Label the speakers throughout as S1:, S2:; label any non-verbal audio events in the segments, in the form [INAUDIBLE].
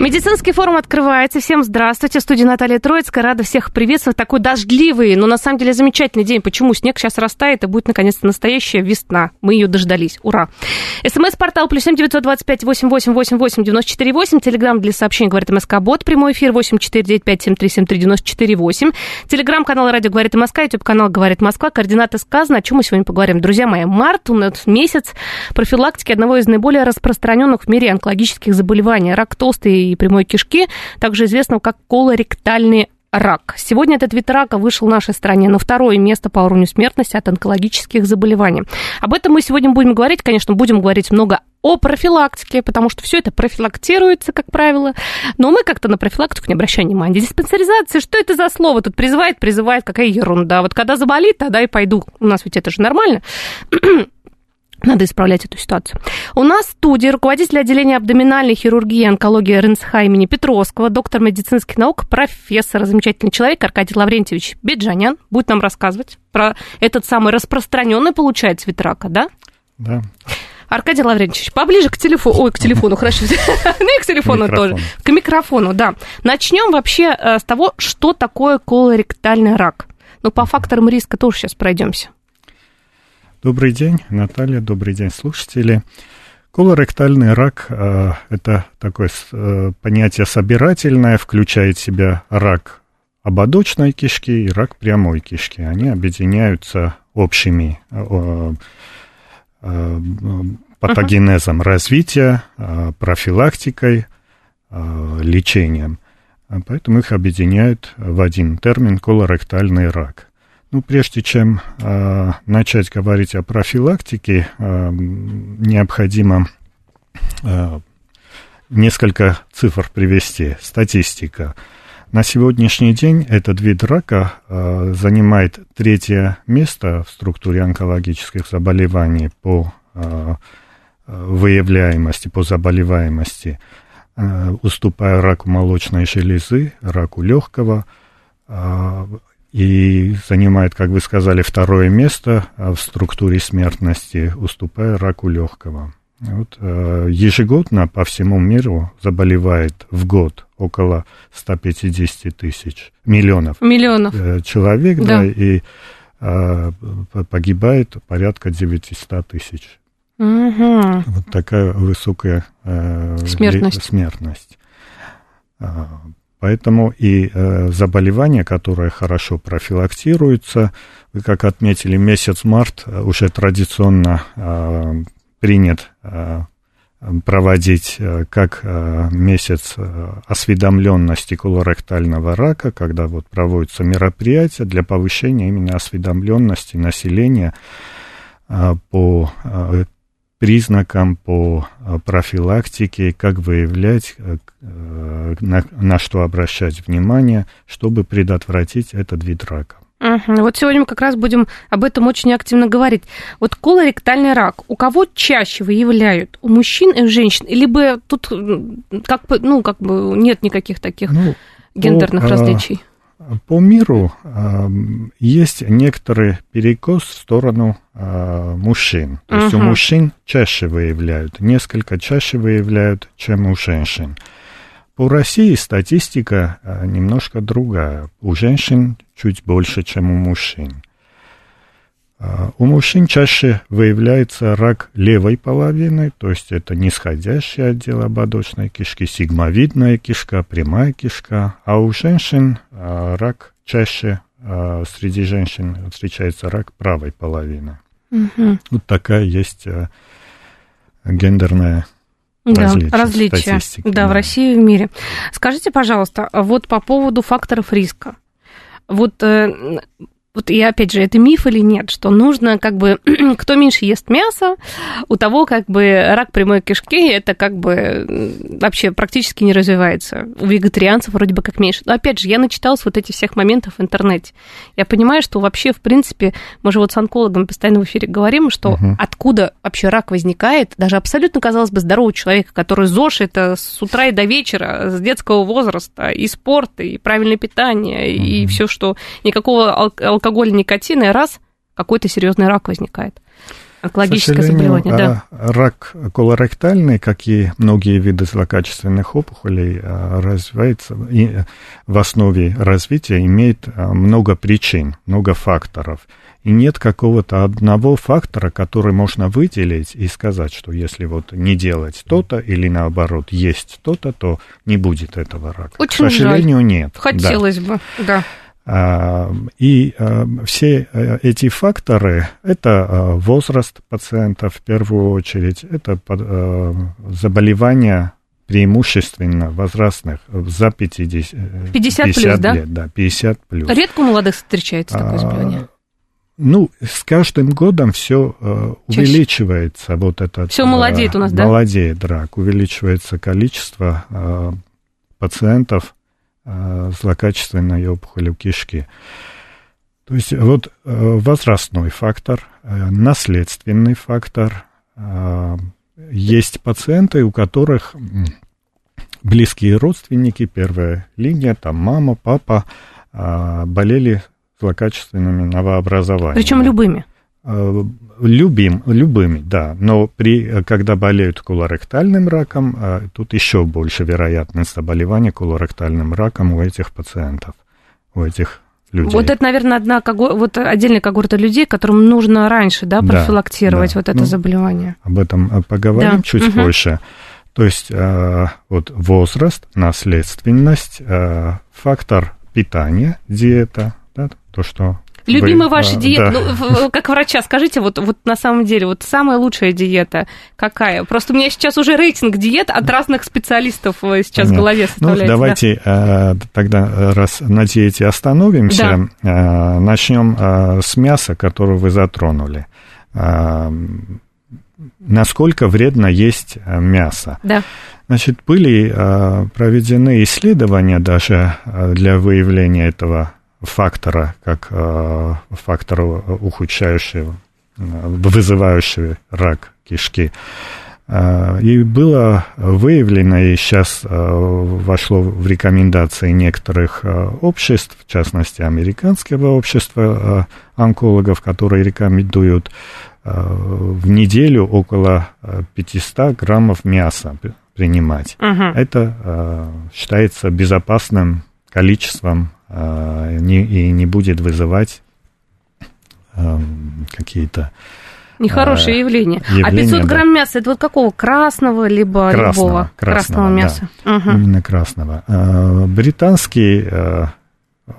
S1: Медицинский форум открывается. Всем здравствуйте. Студия Наталья Троицкая. Рада всех приветствовать. Такой дождливый, но на самом деле замечательный день. Почему? Снег сейчас растает, и будет наконец-то настоящая весна. Мы ее дождались. Ура. СМС-портал плюс семь девятьсот двадцать пять восемь восемь восемь восемь девяносто четыре восемь. Телеграмм для сообщений говорит МСК Бот. Прямой эфир восемь четыре девять пять семь три семь три девяносто четыре восемь. Телеграмм-канал Радио говорит МСК. Ютуб-канал говорит Москва. Координаты сказаны. О чем мы сегодня поговорим? Друзья мои, март у нас месяц профилактики одного из наиболее распространенных в мире онкологических заболеваний. Рак толстой и прямой кишки, также известного как колоректальный рак. Сегодня этот вид рака вышел в нашей стране на второе место по уровню смертности от онкологических заболеваний. Об этом мы сегодня будем говорить, конечно, будем говорить много о профилактике, потому что все это профилактируется, как правило, но мы как-то на профилактику не обращаем внимания. Диспансеризация, что это за слово? Тут призывает, призывает, какая ерунда. Вот когда заболит, тогда и пойду. У нас ведь это же нормально. Надо исправлять эту ситуацию. У нас в студии руководитель отделения абдоминальной хирургии и онкологии РНСХ имени Петровского, доктор медицинских наук, профессор, замечательный человек Аркадий Лаврентьевич Беджанян будет нам рассказывать про этот самый распространенный, получается, вид рака, да?
S2: Да.
S1: Аркадий Лаврентьевич, поближе к телефону, ой, к телефону, хорошо, [LAUGHS] ну и к телефону тоже, к микрофону, да. Начнем вообще э, с того, что такое колоректальный рак. Ну, по факторам риска тоже сейчас пройдемся.
S2: Добрый день, Наталья, добрый день, слушатели. Колоректальный рак э, – это такое э, понятие собирательное, включает в себя рак ободочной кишки и рак прямой кишки. Они объединяются общими э, э, патогенезом развития, э, профилактикой, э, лечением. Поэтому их объединяют в один термин колоректальный рак – ну, прежде чем э, начать говорить о профилактике, э, необходимо э, несколько цифр привести. Статистика. На сегодняшний день этот вид рака э, занимает третье место в структуре онкологических заболеваний по э, выявляемости, по заболеваемости, э, уступая раку молочной железы, раку легкого, и занимает, как вы сказали, второе место в структуре смертности, уступая раку легкого. Вот, э, ежегодно по всему миру заболевает в год около 150 тысяч миллионов,
S1: миллионов.
S2: Э, человек, да. да, и э, погибает порядка 900 тысяч.
S1: Угу.
S2: Вот такая высокая э,
S1: смертность.
S2: смертность. А, Поэтому и э, заболевания, которые хорошо профилактируются, вы как отметили, месяц март э, уже традиционно э, принят э, проводить э, как э, месяц осведомленности колоректального рака, когда вот проводятся мероприятия для повышения именно осведомленности населения по признакам, по э, профилактике, как выявлять, э, э, на, на что обращать внимание, чтобы предотвратить этот вид рака.
S1: Угу. Вот сегодня мы как раз будем об этом очень активно говорить. Вот колоректальный рак, у кого чаще выявляют? У мужчин и у женщин? Либо тут как бы, ну, как бы нет никаких таких ну, гендерных по, различий?
S2: По миру э, есть некоторый перекос в сторону э, мужчин. То uh-huh. есть у мужчин чаще выявляют, несколько чаще выявляют, чем у женщин. По России статистика э, немножко другая. У женщин чуть больше, чем у мужчин. А, у мужчин чаще выявляется рак левой половины, то есть это нисходящий отдел ободочной кишки, сигмовидная кишка, прямая кишка, а у женщин а, рак чаще а, среди женщин встречается рак правой половины. Угу. Вот такая есть гендерная
S1: да, различия. различия. Да, да, в России и в мире. Скажите, пожалуйста, вот по поводу факторов риска. Вот э, вот и опять же, это миф или нет, что нужно как бы, [CLEARS THROAT] кто меньше ест мясо, у того как бы рак прямой кишки, это как бы вообще практически не развивается. У вегетарианцев вроде бы как меньше. Но опять же, я начиталась вот этих всех моментов в интернете. Я понимаю, что вообще, в принципе, мы же вот с онкологом постоянно в эфире говорим, что угу. откуда вообще рак возникает, даже абсолютно, казалось бы, здорового человека, который ЗОЖ это с утра и до вечера, с детского возраста, и спорт, и правильное питание, угу. и все, что никакого алкоголя алкоголь, никотин, и раз какой-то серьезный рак возникает. Онкологическое заболевание, да.
S2: А, рак колоректальный, как и многие виды злокачественных опухолей, а, развивается и в основе развития имеет а, много причин, много факторов. И нет какого-то одного фактора, который можно выделить и сказать, что если вот не делать то-то или наоборот есть то-то, то не будет этого рака.
S1: Очень
S2: К сожалению,
S1: жаль.
S2: нет.
S1: Хотелось да. бы, да.
S2: А, и а, все э, эти факторы – это а, возраст пациента в первую очередь, это заболевания преимущественно возрастных за 50,
S1: 50, 50 плюс, да? лет,
S2: да, 50 плюс.
S1: Редко у молодых встречается такое заболевание?
S2: Ну, с каждым годом все uh, увеличивается. Вот это
S1: все молодеет у нас, да?
S2: Молодеет рак, увеличивается количество пациентов Э, злокачественной опухоли кишки. То есть вот э, возрастной фактор, э, наследственный фактор. Есть пациенты, у которых близкие родственники, первая линия, там мама, папа, болели злокачественными новообразованиями.
S1: Причем любыми?
S2: Любим, любыми, да. Но при, когда болеют колоректальным раком, а, тут еще больше вероятность заболевания колоректальным раком у этих пациентов, у этих людей.
S1: Вот это, наверное, одна вот отдельная когорта людей, которым нужно раньше, да, профилактировать да, да. вот это ну, заболевание.
S2: Об этом поговорим да. чуть угу. позже. То есть вот возраст, наследственность, фактор питания, диета, да, то, что
S1: Любимая ваша диета, да. ну, как врача, скажите, вот, вот на самом деле, вот самая лучшая диета какая? Просто у меня сейчас уже рейтинг диет от разных специалистов э, сейчас Понятно. в голове составляется.
S2: Ну, давайте да. Э, тогда, раз на диете остановимся, да. Э, начнем с мяса, которое вы затронули. Насколько вредно есть мясо?
S1: Да.
S2: Значит, были проведены исследования даже для выявления этого фактора, как э, фактора ухудшающего, вызывающего рак кишки. Э, и было выявлено, и сейчас э, вошло в рекомендации некоторых обществ, в частности, американского общества онкологов, которые рекомендуют в неделю около 500 граммов мяса принимать. Угу. Это считается безопасным количеством а, не, и не будет вызывать какие-то
S1: Нехорошее а, явление. явление. А 500 да. грамм мяса, это вот какого? Красного, либо
S2: красного,
S1: любого?
S2: Красного,
S1: красного мяса.
S2: Да, угу. Именно красного. А, британские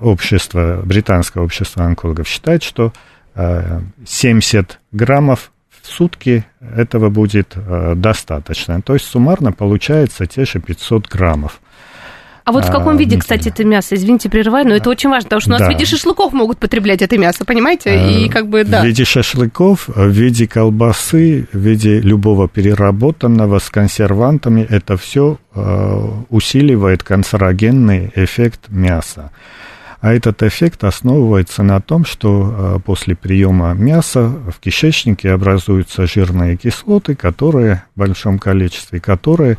S2: общество, британское общество онкологов считает, что 70 граммов в сутки этого будет достаточно. То есть суммарно получается те же 500 граммов.
S1: А вот в каком а, виде, кстати, это мясо? Извините, прерываю, но это очень важно, потому что у нас да. в виде шашлыков могут потреблять это мясо, понимаете? И как бы, да.
S2: В виде шашлыков, в виде колбасы, в виде любого переработанного с консервантами, это все усиливает канцерогенный эффект мяса. А этот эффект основывается на том, что после приема мяса в кишечнике образуются жирные кислоты, которые в большом количестве, которые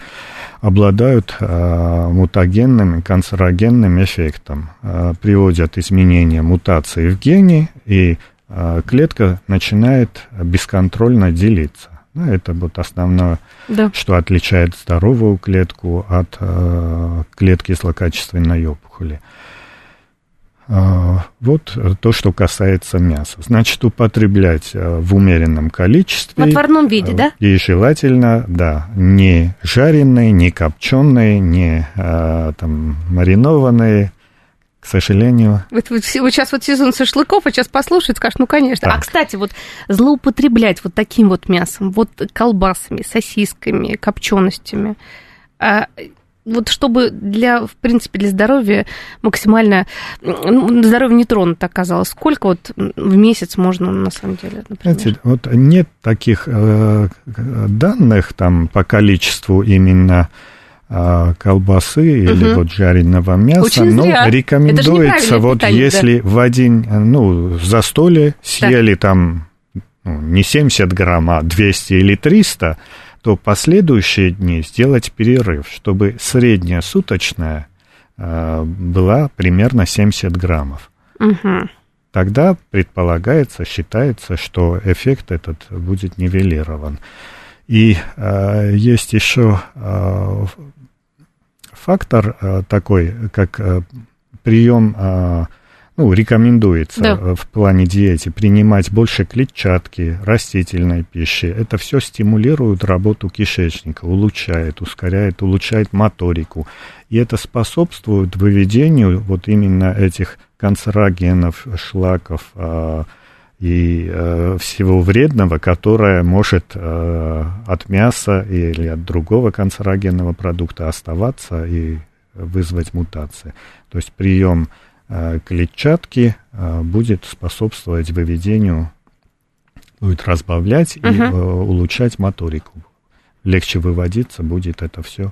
S2: обладают э, мутагенным и канцерогенным эффектом, э, приводят изменения мутации в гене, и э, клетка начинает бесконтрольно делиться. Ну, это вот основное, да. что отличает здоровую клетку от э, клетки злокачественной опухоли. А, вот то, что касается мяса. Значит, употреблять а, в умеренном количестве.
S1: В отварном виде, да?
S2: И желательно, да, не жареные, не копченые, не а, там, маринованные, к сожалению.
S1: Вот, вот, вот сейчас вот сезон шашлыков, а сейчас послушают, скажут, ну, конечно. Так. А, кстати, вот злоупотреблять вот таким вот мясом, вот колбасами, сосисками, копченостями, вот чтобы для, в принципе, для здоровья максимально, ну, здоровье не тронуто оказалось, сколько вот в месяц можно на самом деле,
S2: например? Знаете, вот нет таких э, данных там по количеству именно э, колбасы угу. или вот жареного мяса,
S1: Очень
S2: но
S1: зря.
S2: рекомендуется вот питание, если да. в один, ну, застолье съели да. там ну, не 70 грамм, а 200 или 300, то последующие дни сделать перерыв, чтобы средняя суточная э, была примерно 70 граммов.
S1: Угу.
S2: Тогда предполагается, считается, что эффект этот будет нивелирован. И э, есть еще э, фактор э, такой, как э, прием э, ну, рекомендуется да. Э, в плане диете принимать больше клетчатки, растительной пищи. Это все стимулирует работу кишечника, улучшает, ускоряет, улучшает моторику. И это способствует выведению вот именно этих канцерогенов, шлаков э, и э, всего вредного, которое может э, от мяса или от другого канцерогенного продукта оставаться и вызвать мутации. То есть прием клетчатки э, будет способствовать выведению, будет разбавлять uh-huh. и э, улучшать моторику. Легче выводиться будет это все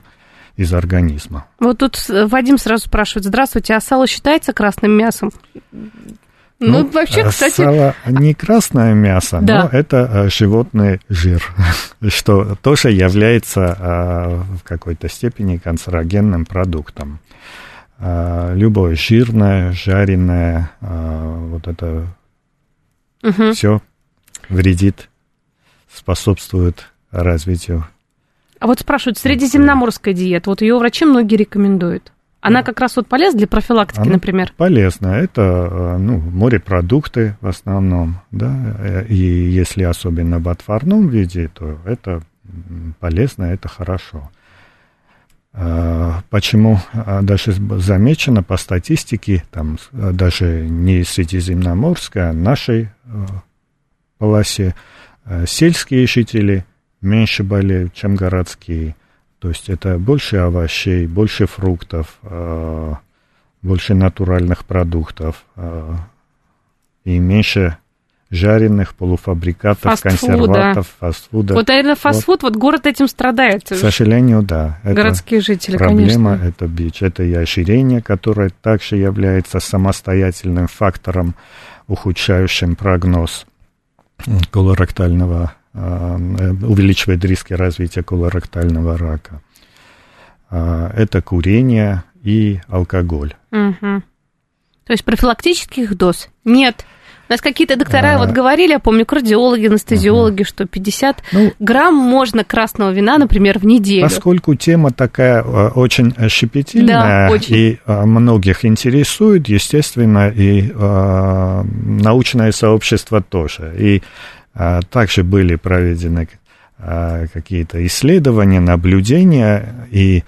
S2: из организма.
S1: Вот тут Вадим сразу спрашивает, здравствуйте, а сало считается красным мясом?
S2: Ну, ну вообще, кстати... Сало не красное мясо, да. но это животный жир, [LAUGHS] что тоже является в какой-то степени канцерогенным продуктом. А, любое жирное, жареное, а, вот это угу. все вредит, способствует развитию.
S1: А вот спрашивают, средиземноморская диета, вот ее врачи многие рекомендуют. Она как раз вот полезна для профилактики, Она например?
S2: Полезна. Это а, ну, морепродукты в основном, да, и если особенно в отварном виде, то это полезно, это хорошо. А, почему а, даже замечено по статистике, там даже не средиземноморская, а нашей полосе, сельские жители меньше болеют, чем городские. То есть это больше овощей, больше фруктов, больше натуральных продуктов и меньше жареных полуфабрикатов, фастфуда. консерватов, фастфуда.
S1: Вот, наверное, фастфуд, вот. вот город этим страдает. К
S2: сожалению, да.
S1: Это Городские жители,
S2: проблема,
S1: конечно.
S2: это бич, это и оширение, которое также является самостоятельным фактором, ухудшающим прогноз колоректального, а, увеличивает риски развития колоректального рака. А, это курение и алкоголь.
S1: Угу. То есть профилактических доз нет. У нас какие-то доктора а... вот говорили, я помню, кардиологи, анестезиологи, uh что 50 ну, грамм можно красного вина, например, в неделю.
S2: Поскольку тема такая э, очень щепетильная да, очень. и э, многих интересует, естественно, и э, научное сообщество тоже. И э, также были проведены э, какие-то исследования, наблюдения и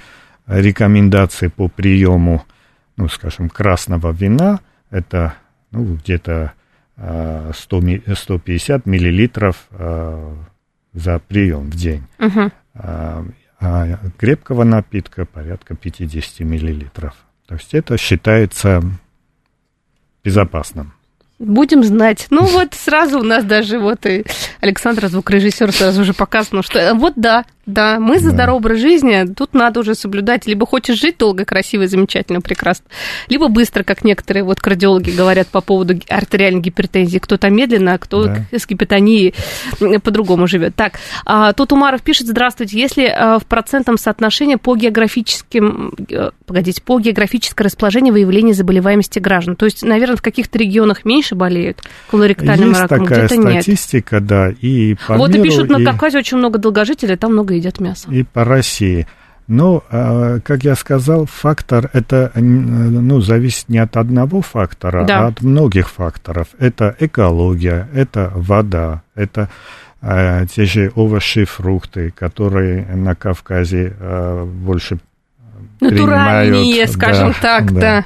S2: рекомендации по приему, ну, скажем, красного вина. Это ну, где-то 100, 150 миллилитров э, за прием в день.
S1: Угу.
S2: А, крепкого напитка порядка 50 миллилитров. То есть это считается безопасным.
S1: Будем знать. Ну вот сразу у нас даже вот и Александр, звукорежиссер, сразу уже показано, что э, вот да, да, мы за да. здоровый образ жизни, тут надо уже соблюдать, либо хочешь жить долго, красиво, замечательно, прекрасно, либо быстро, как некоторые вот кардиологи говорят по поводу артериальной гипертензии, кто-то медленно, а кто да. с гипотонией по-другому живет. Так, а, тут Умаров пишет, здравствуйте, если а, в процентном соотношении по географическим, э, погодите, по географическое расположение выявления заболеваемости граждан, то есть, наверное, в каких-то регионах меньше болеют колоректальным
S2: Есть
S1: раком,
S2: где-то нет. статистика, да, и по
S1: Вот
S2: миру,
S1: и пишут, и... на Кавказе очень много долгожителей, там много едят мясо.
S2: И по России. Но, а, как я сказал, фактор это ну, зависит не от одного фактора, да. а от многих факторов. Это экология, это вода, это а, те же овощи, фрукты, которые на Кавказе а, больше
S1: Натуральнее, скажем да, так, да. да.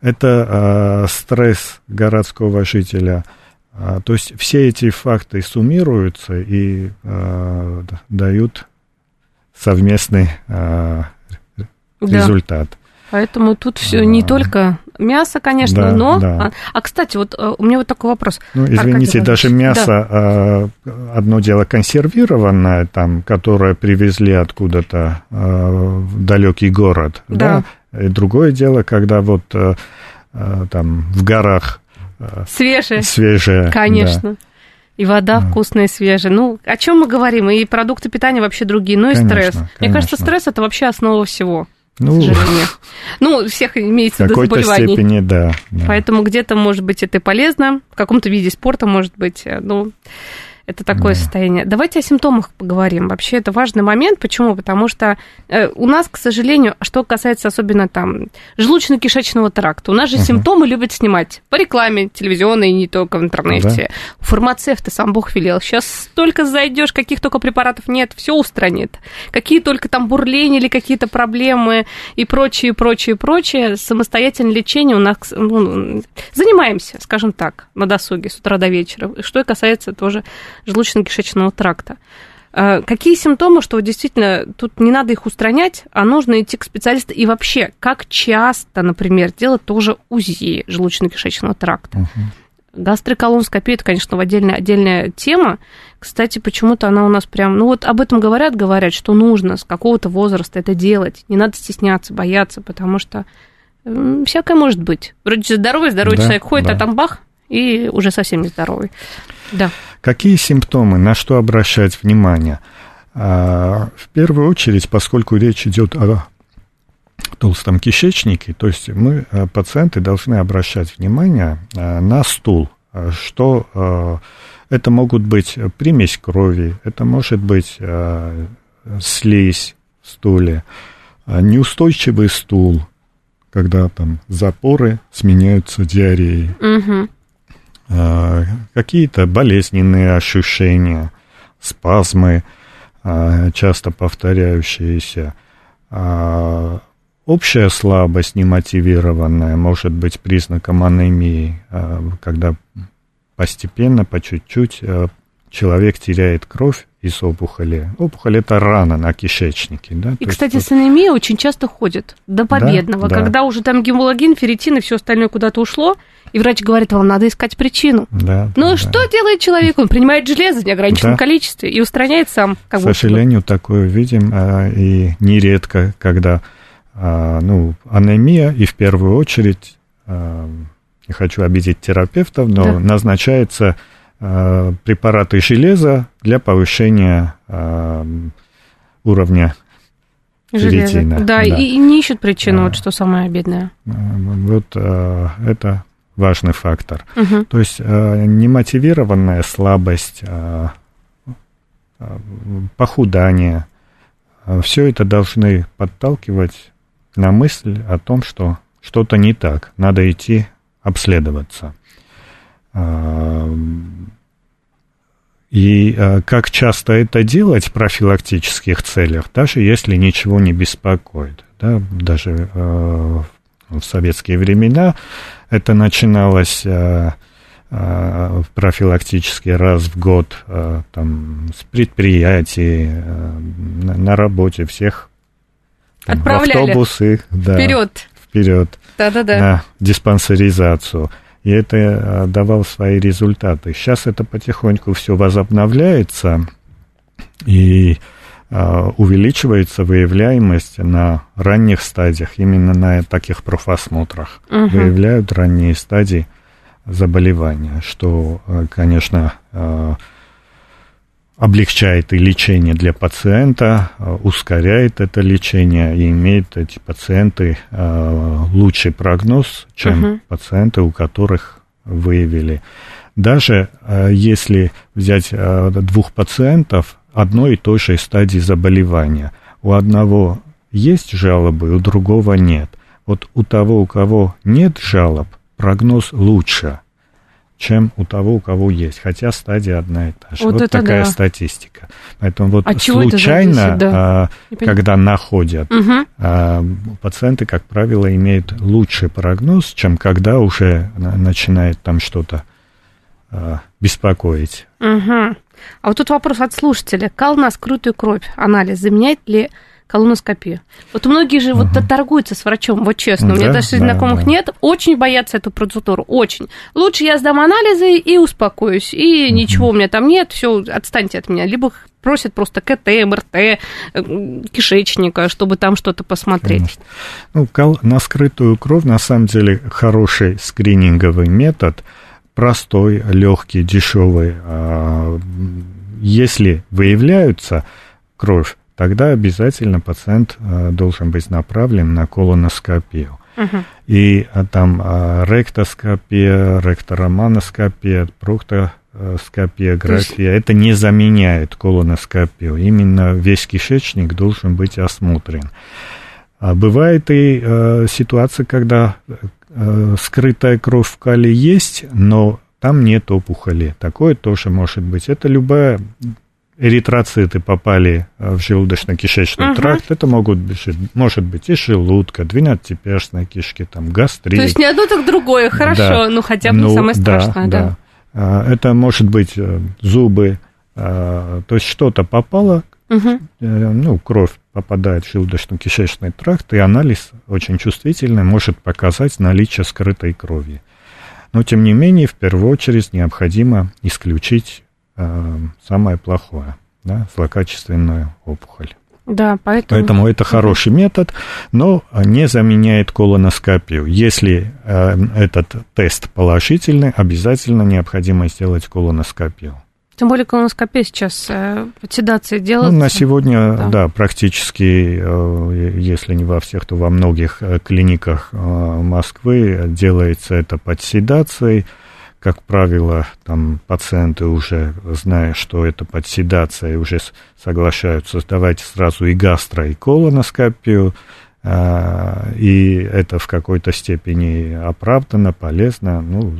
S2: Это а, стресс городского жителя. То есть все эти факты суммируются и а, дают совместный э,
S1: Да.
S2: результат.
S1: Поэтому тут все не только мясо, конечно,
S2: Да,
S1: но...
S2: да.
S1: А, а, кстати, вот э, у меня вот такой вопрос.
S2: Ну,
S1: Аркадий
S2: извините, даже мясо, э, одно дело консервированное, там, которое привезли откуда-то э, в далекий город,
S1: Да.
S2: да. И другое дело, когда вот э, э, там в горах
S1: Свежее.
S2: свежее.
S1: Конечно. И вода вкусная, свежая. Ну, о чем мы говорим? И продукты питания вообще другие. Ну и
S2: Конечно,
S1: стресс. Мне
S2: конечно.
S1: кажется, стресс это вообще основа всего.
S2: Ну. [LAUGHS]
S1: Ну, всех имеется
S2: в какой-то степени, да. да.
S1: Поэтому где-то, может быть, это полезно, в каком-то виде спорта, может быть, э, ну, это такое
S2: Да.
S1: состояние. Давайте о симптомах поговорим. Вообще, это важный момент. Почему? Потому что э, у нас, к сожалению, что касается особенно там желудочно-кишечного тракта, у нас же
S2: Мгм.
S1: симптомы любят снимать по рекламе телевизионной, и не только в интернете. Фармацевты, сам Бог велел. Сейчас столько зайдешь, каких только препаратов нет, все устранит. Какие только там бурления или какие-то проблемы и прочее, прочее, прочее. Самостоятельное лечение у нас ну, занимаемся, скажем так, на досуге с утра до вечера. Что касается тоже желудочно-кишечного тракта. Э, Какие симптомы, что действительно тут не надо их устранять, а нужно идти к специалисту? И вообще, как часто, например, делать тоже УЗИ желудочно-кишечного тракта?
S2: Мгм.
S1: Гастроколоноскопия, это, конечно, отдельная, отдельная тема. Кстати, почему-то она у нас прям... Ну вот об этом говорят, говорят, что нужно с какого-то возраста это делать. Не надо стесняться, бояться, потому что всякое может быть. Вроде здоровый, здоровый
S2: Да,
S1: человек ходит,
S2: да.
S1: а там бах, и уже совсем не здоровый. Да.
S2: Какие симптомы, на что обращать внимание? А, В первую очередь, поскольку речь идет о толстом кишечнике, то есть мы, э, пациенты, должны обращать внимание э, на стул, э, что это могут быть примесь крови, это может быть слизь в стуле, неустойчивый стул, когда там запоры сменяются диареей,
S1: Мгм.
S2: Какие-то болезненные ощущения, спазмы, э, часто повторяющиеся, а, общая слабость немотивированная может быть признаком анемии, э, когда постепенно, по чуть-чуть человек теряет кровь из опухоли. Опухоль это рана на кишечнике. Да?
S1: И,
S2: То есть
S1: кстати,
S2: вот-
S1: с анемией очень часто ходят до победного,
S2: да.
S1: когда уже там гемологин, ферритин и все остальное куда-то ушло, и врач говорит, вам надо искать причину.
S2: да,
S1: Ну
S2: да,
S1: что делает человек? Он принимает железо в неограниченном
S2: Да.
S1: количестве и устраняет сам. Как
S2: К
S1: будто
S2: сожалению, такое видим, а, и нередко, когда а, ну, анемия, и в первую очередь, а, не хочу обидеть терапевтов, но
S1: Да.
S2: назначается препараты железа для повышения а, уровня
S1: Железо.
S2: ферритина.
S1: Да, И, не ищут причину,
S2: Да.
S1: вот что самое обидное.
S2: А, Вот а, это важный фактор.
S1: Мгм.
S2: То есть э, немотивированная слабость, э, э, похудание, все это должны подталкивать на мысль о том, что что-то не так, надо идти обследоваться. И э, как часто это делать в профилактических целях, даже если ничего не беспокоит. Да, даже э, в советские времена это начиналось э, э, профилактически раз в год там, с предприятий, на, на работе всех там, в
S1: Отправляли.
S2: автобусы, да,
S1: Вперед.
S2: вперед
S1: Да-да-да.
S2: на диспансеризацию. И это э, давало свои результаты. Сейчас это потихоньку все возобновляется, и э, увеличивается выявляемость на ранних стадиях, именно на таких профосмотрах.
S1: Мгм.
S2: Выявляют ранние стадии заболевания, что, э, конечно, облегчает и лечение для пациента, э, ускоряет это лечение и имеют эти пациенты э, лучший прогноз, чем
S1: Мгм.
S2: пациенты, у которых выявили. Даже э, если взять двух пациентов одной и той же стадии заболевания, у одного есть жалобы, у другого нет. Вот у того, у кого нет жалоб, прогноз лучше, чем у того, у кого есть. Хотя стадия одна и та же.
S1: Вот
S2: Вот, такая
S1: да.
S2: статистика. Поэтому вот
S1: От чего это
S2: случайно,
S1: зависит, да.
S2: а, когда находят, а, пациенты, как правило, имеют лучший прогноз, чем когда уже на- начинает там что-то а, беспокоить.
S1: Мгм. А вот тут вопрос от слушателя. Кал на скрытую кровь. Анализ заменяет ли колоноскопия. Вот многие же вот торгуются с врачом, вот честно. У меня
S2: Да,
S1: даже
S2: да,
S1: знакомых
S2: да.
S1: нет, очень боятся эту процедуру, очень. Лучше я сдам анализы и успокоюсь, и ничего у меня там нет, все, отстаньте от меня. Либо просят просто КТ, МРТ, э, кишечника, чтобы там что-то посмотреть.
S2: Конечно. Ну, на скрытую кровь на самом деле хороший скрининговый метод, простой, легкий, дешевый. А, Если выявляются кровь, тогда обязательно пациент а, должен быть направлен на колоноскопию.
S1: Мгм.
S2: И а, там а, ректоскопия, ректороманоскопия, проктоскопиография, это не заменяет колоноскопию. Именно весь кишечник должен быть осмотрен. А бывает и э, ситуация, когда э, скрытая кровь в кале есть, но там нет опухоли. Такое тоже может быть. Это любая эритроциты попали э, в желудочно-кишечный
S1: Мгм.
S2: тракт. Это могут быть, может быть и желудка, двенадцатиперстной кишки, там гастрит.
S1: То есть не одно, так другое, хорошо,
S2: Да.
S1: ну хотя бы
S2: Ну,
S1: самое
S2: да,
S1: страшное, да.
S2: А, Это может быть э, зубы, а, то есть что-то попало, э, ну, кровь попадает в желудочно-кишечный тракт, и анализ очень чувствительный может показать наличие скрытой крови. Но, тем не менее, в первую очередь необходимо исключить самое плохое, да, злокачественную опухоль.
S1: Да, поэтому...
S2: Поэтому это хороший метод, но не заменяет колоноскопию. Если э, этот тест положительный, обязательно необходимо сделать колоноскопию.
S1: Тем более колоноскопия сейчас э, под седацией
S2: Ну,
S1: делается.
S2: на сегодня,
S1: Да.
S2: да, практически, э, если не во всех, то во многих э, клиниках э, Москвы делается это под седацией. Как правило, там пациенты уже, зная, что это под седацией, уже соглашаются сдавать сразу и гастро, и колоноскопию. э, И это в какой-то степени оправдано, полезно. Ну,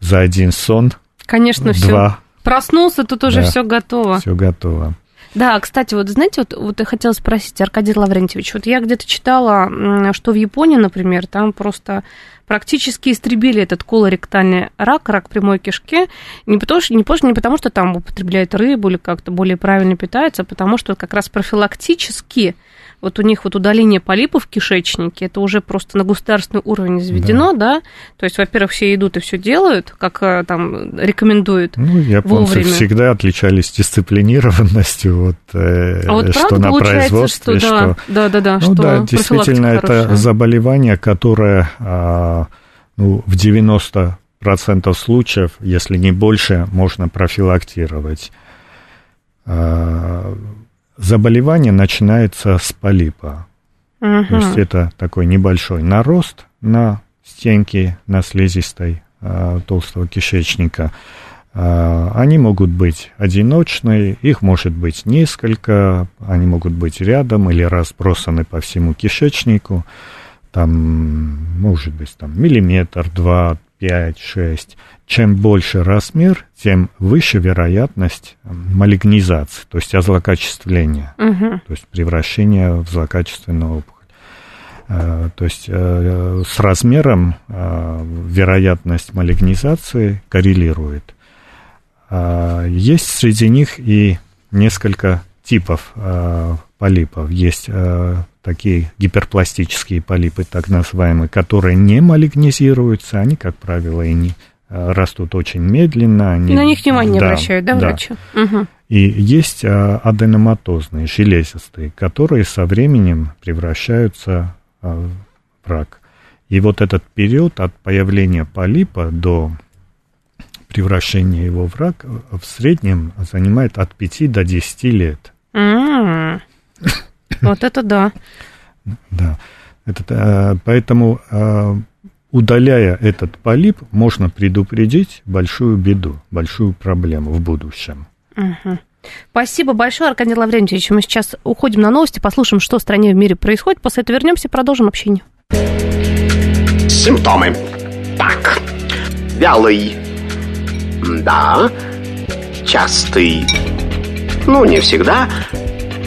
S2: за один сон,
S1: Конечно, все.
S2: два,
S1: Проснулся, тут уже
S2: Да.
S1: все готово.
S2: все готово.
S1: Да, кстати, вот знаете, вот, вот я хотела спросить, Аркадий Лаврентьевич, вот я где-то читала, что в Японии, например, там просто практически истребили этот колоректальный рак, рак прямой кишки, не потому, что, не, потому- не потому, что там употребляют рыбу или как-то более правильно питаются, а потому что как раз профилактически вот у них вот удаление полипов в кишечнике, это уже просто на государственный уровень изведено, да, то есть, во-первых, все идут и все делают, как э, там рекомендуют,
S2: Ну, японцы
S1: Вовремя.
S2: всегда отличались дисциплинированностью, вот, э,
S1: А вот
S2: что на производстве,
S1: что да, да, да, да,
S2: Ну
S1: что
S2: да, действительно, это
S1: хорошая.
S2: заболевание, которое а, ну, в 90% случаев, если не больше, можно профилактировать. А, заболевание начинается с полипа.
S1: Мгм.
S2: То есть это такой небольшой нарост на стенке, на слизистой а, толстого кишечника. А, Они могут быть одиночные, их может быть несколько, они могут быть рядом или разбросаны по всему кишечнику. Там, может быть, там миллиметр, два, пять, шесть. Чем больше размер, тем выше вероятность м, малигнизации, то есть озлокачествления
S1: Мгм.
S2: то есть превращение в злокачественную опухоль. Э, То есть э, с размером э, вероятность малигнизации коррелирует. Есть среди них и несколько типов полипов. Есть э, такие гиперпластические полипы, так называемые, которые не малигнизируются, они, как правило, и не э, растут очень медленно. Они,
S1: на них внимания не
S2: Да,
S1: обращают, да, врачи? Мгм.
S2: и есть а, аденоматозные, железистые, которые со временем превращаются а, в рак. И вот этот период от появления полипа до превращения его в рак э, в среднем занимает от 5 до 10 лет.
S1: М. Вот это да.
S2: Да. Это, а, поэтому, а, удаляя этот полип, можно предупредить большую беду, большую проблему в будущем.
S1: Мгм. Спасибо большое, Аркадий Лаврентьевич. Мы сейчас уходим на новости, послушаем, что в стране и в мире происходит. После этого вернемся и продолжим общение.
S3: Симптомы. Так. Вялый. Да. Частый. Ну, не всегда.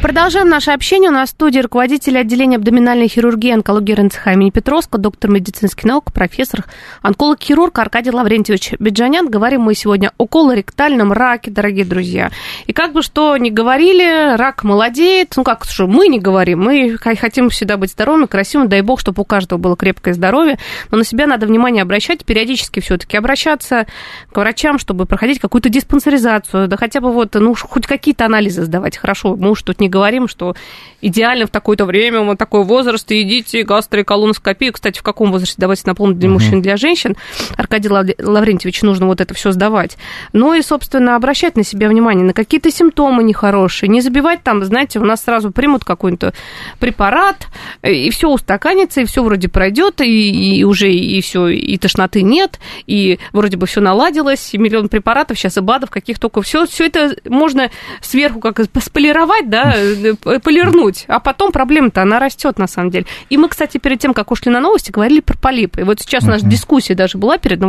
S1: Продолжаем наше общение. У нас в студии руководитель отделения абдоминальной хирургии и онкологии РНЦХ имени Петровска, доктор медицинских наук, профессор, онколог-хирург Аркадий Лаврентьевич Беджанян. Говорим мы сегодня о колоректальном раке, дорогие друзья. И как бы что ни говорили, рак молодеет. Ну как, что мы не говорим, мы хотим всегда быть здоровыми, красивыми. Дай бог, чтобы у каждого было крепкое здоровье. Но на себя надо внимание обращать, периодически все-таки обращаться к врачам, чтобы проходить какую-то диспансеризацию, да хотя бы вот, ну, хоть какие-то анализы сдавать. Хорошо, мы уж тут не говорим, что идеально в такое-то время, вот такой возраст, и идите гастроколоноскопию. Кстати, в каком возрасте давайте напомню для мужчин, для женщин. Аркадий Лаврентьевич нужно вот это все сдавать. Ну и, собственно, обращать на себя внимание, на какие-то симптомы нехорошие. Не забивать там, знаете, у нас сразу примут какой-то препарат, и все устаканится, и все вроде пройдет, и, и уже и все, и тошноты нет, и вроде бы все наладилось, и миллион препаратов, сейчас и БАДов, каких только все, все это можно сверху как сполировать, да, Э, полирнуть, а потом проблема-то, она растет на самом деле. И мы, кстати, перед тем, как ушли на новости, говорили про полипы. И вот сейчас у нас дискуссия даже была перед,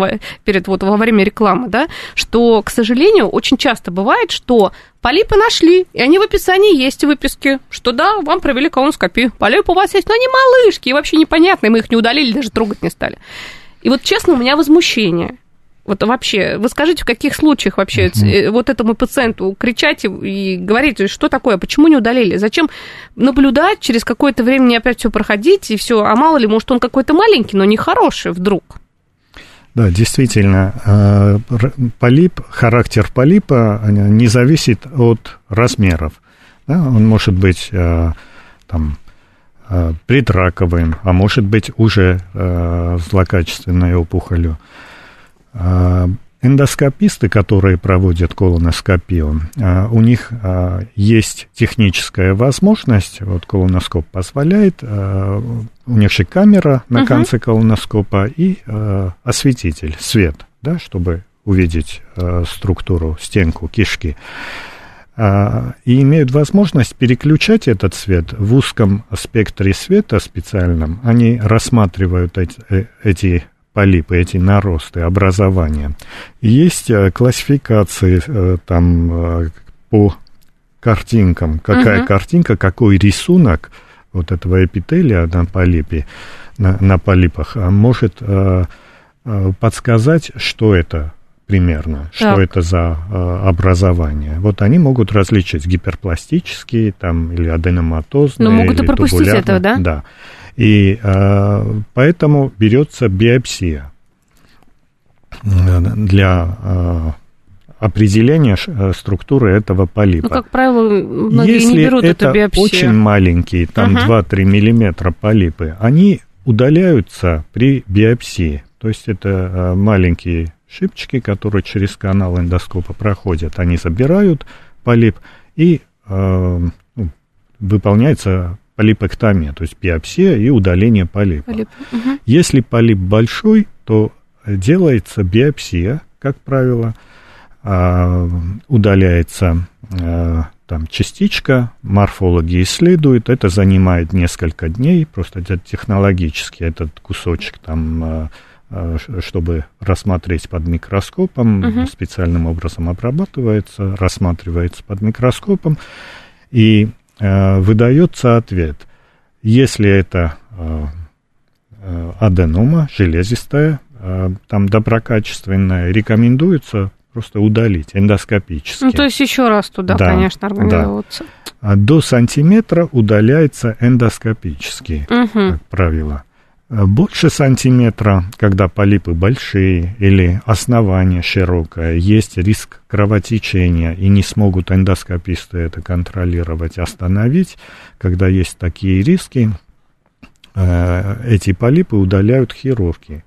S1: перед вот во время рекламы, да, что, к сожалению, очень часто бывает, что Полипы нашли, и они в описании есть в выписке, что да, вам провели колоноскопию. Полипы у вас есть, но они малышки, и вообще непонятные, мы их не удалили, даже трогать не стали. И вот честно, у меня возмущение. Вот вообще, вы скажите, в каких случаях вообще uh-huh. вот этому пациенту кричать и говорить, что такое, почему не удалили? Зачем наблюдать, через какое-то время не опять все проходить и все, а мало ли, может, он какой-то маленький, но не хороший вдруг?
S2: Да, действительно, э, полип, характер полипа э, не зависит от размеров. Да? Он может быть там предраковым, а может быть уже злокачественной опухолью. А, эндоскописты, которые проводят колоноскопию, а, у них а, есть техническая возможность, вот колоноскоп позволяет, у них же камера на конце колоноскопа и осветитель, свет, да, чтобы увидеть структуру, стенку кишки. И имеют возможность переключать этот свет в узком спектре света специальном. Они рассматривают эти, э, эти полипы, эти наросты, образования. Есть э, классификации э, там э, по картинкам, какая uh-huh. картинка, какой рисунок вот этого эпителия на полипе, на, на полипах, может подсказать, что это примерно, так. что это за э, образование. Вот они могут различить гиперпластические там, или аденоматозные.
S1: Но могут
S2: и
S1: пропустить этого, да?
S2: Да. И э, поэтому берется биопсия для э, определения структуры этого полипа. Ну,
S1: как правило, многие
S2: Если
S1: не берут
S2: это
S1: эту биопсию.
S2: очень маленькие, там uh-huh. 2-3 миллиметра полипы, они удаляются при биопсии. То есть это э, маленькие шипчики, которые через канал эндоскопа проходят. Они забирают полип и э, выполняется полипэктомия, то есть биопсия и удаление полипа. Полип. Угу. Если полип большой, то делается биопсия, как правило, а, удаляется а, там частичка, морфологи исследуют, это занимает несколько дней, просто технологически этот кусочек там а, чтобы рассмотреть под микроскопом, угу. специальным образом обрабатывается, рассматривается под микроскопом, и выдается ответ. Если это э, э, аденома железистая, там доброкачественная, рекомендуется просто удалить эндоскопически.
S1: Ну, то есть еще раз туда, да, конечно, организовываться.
S2: Да. До сантиметра удаляется эндоскопически, угу. как правило. Э, больше сантиметра, когда полипы большие или основание широкое, есть риск кровотечения и не смогут эндоскописты это контролировать, остановить. Когда есть такие риски, э, эти полипы удаляют хирурги.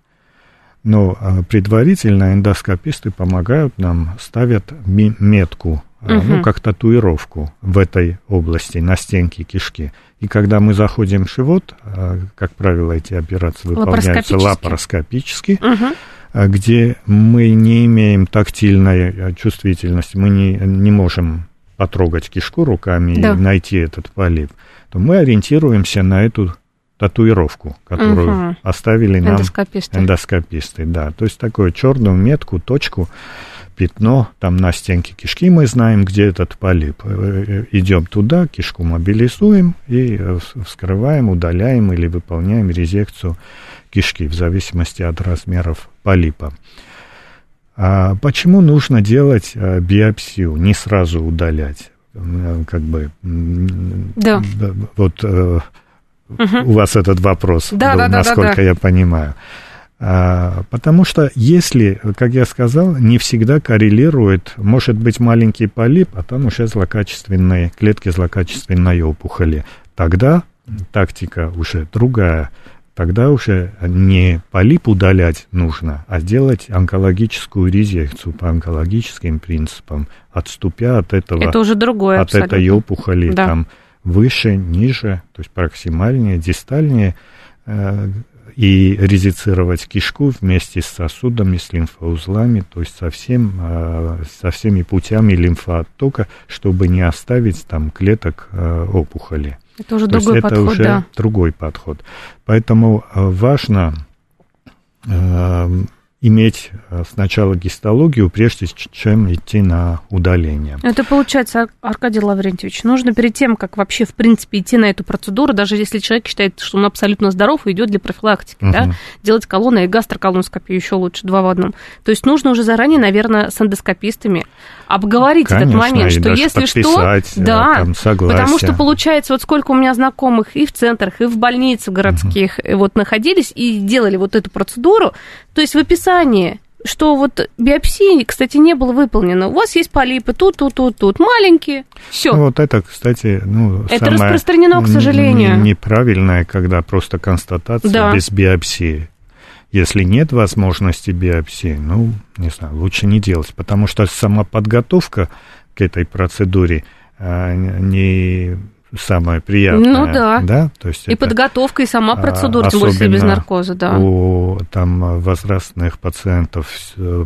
S2: Но э, предварительно эндоскописты помогают нам, ставят метку угу. ну, как татуировку в этой области, на стенке кишки. И когда мы заходим в живот, а, как правило, эти операции выполняются лапароскопически, угу. где мы не имеем тактильной чувствительности, мы не, не можем потрогать кишку руками да. и найти этот полип, то мы ориентируемся на эту татуировку, которую
S1: Мгм.
S2: оставили нам
S1: Эндоскописты.
S2: эндоскописты, да. То есть такую черную метку, точку, пятно, там на стенке кишки мы знаем, где этот полип. Э, э, Идем туда, кишку мобилизуем и э, вс- вскрываем, удаляем или выполняем резекцию кишки в зависимости от размеров полипа. А почему нужно делать биопсию, не сразу удалять? Как бы
S1: Да.
S2: вот э, у вас этот вопрос
S1: Да,
S2: был,
S1: да, да, да,
S2: насколько
S1: да.
S2: я понимаю. Потому что если, как я сказал, не всегда коррелирует, может быть маленький полип, а там уже злокачественные клетки злокачественной опухоли. Тогда тактика уже другая. Тогда уже не полип удалять нужно, а сделать онкологическую резекцию по онкологическим принципам, отступя от этого
S1: Это уже другое
S2: от
S1: абсолютно.
S2: этой опухоли
S1: Да.
S2: там выше, ниже, то есть проксимальнее, дистальнее, э, и резицировать кишку вместе с сосудами, с лимфоузлами, то есть со, всем, э, со всеми путями лимфооттока, чтобы не оставить там клеток э, опухоли.
S1: Это уже
S2: То есть
S1: другой
S2: это
S1: подход,
S2: уже
S1: да.
S2: другой подход. Поэтому э, важно иметь э, сначала гистологию, прежде чем идти на удаление.
S1: Это получается, Ар- Аркадий Лаврентьевич, нужно перед тем, как вообще, в принципе, идти на эту процедуру, даже если человек считает, что он абсолютно здоров и идет для профилактики, да,
S2: Мгм.
S1: делать колонны и гастроколоноскопию еще лучше, два в одном. То есть нужно уже заранее, наверное, с эндоскопистами обговорить этот
S2: Конечно,
S1: момент,
S2: и
S1: что если что, да,
S2: там, согласие.
S1: потому что получается, вот сколько у меня знакомых и в центрах, и в больницах городских э, вот находились и делали вот эту процедуру, то есть в описании что вот биопсии, кстати, не было выполнено. У вас есть полипы тут, тут, тут, тут, маленькие. Все.
S2: Ну, вот это, кстати, ну,
S1: Это
S2: самое
S1: распространено, к сожалению.
S2: неправильное, когда просто констатация
S1: Да.
S2: без биопсии. Если нет возможности биопсии, ну, не знаю, лучше не делать, потому что сама подготовка к этой процедуре а, не самая приятная.
S1: Ну да.
S2: То есть
S1: И подготовка, и сама
S2: а,
S1: процедура, тем более без наркоза, да.
S2: У там возрастных пациентов,